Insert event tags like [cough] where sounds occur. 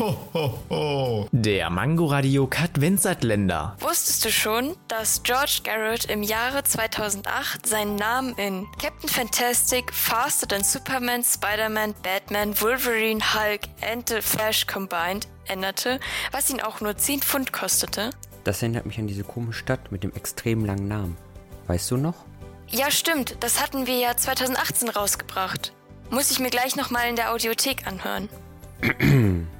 Ho, ho, ho. Der Mangoradio Länder. Wusstest du schon, dass George Garrett im Jahre 2008 seinen Namen in Captain Fantastic, Faster Than Superman, Spider-Man, Batman, Wolverine, Hulk and The Flash combined änderte, was ihn auch nur 10 Pfund kostete? Das erinnert mich an diese komische Stadt mit dem extrem langen Namen. Weißt du noch? Ja, stimmt. Das hatten wir ja 2018 rausgebracht. Muss ich mir gleich nochmal in der Audiothek anhören. [clears throat]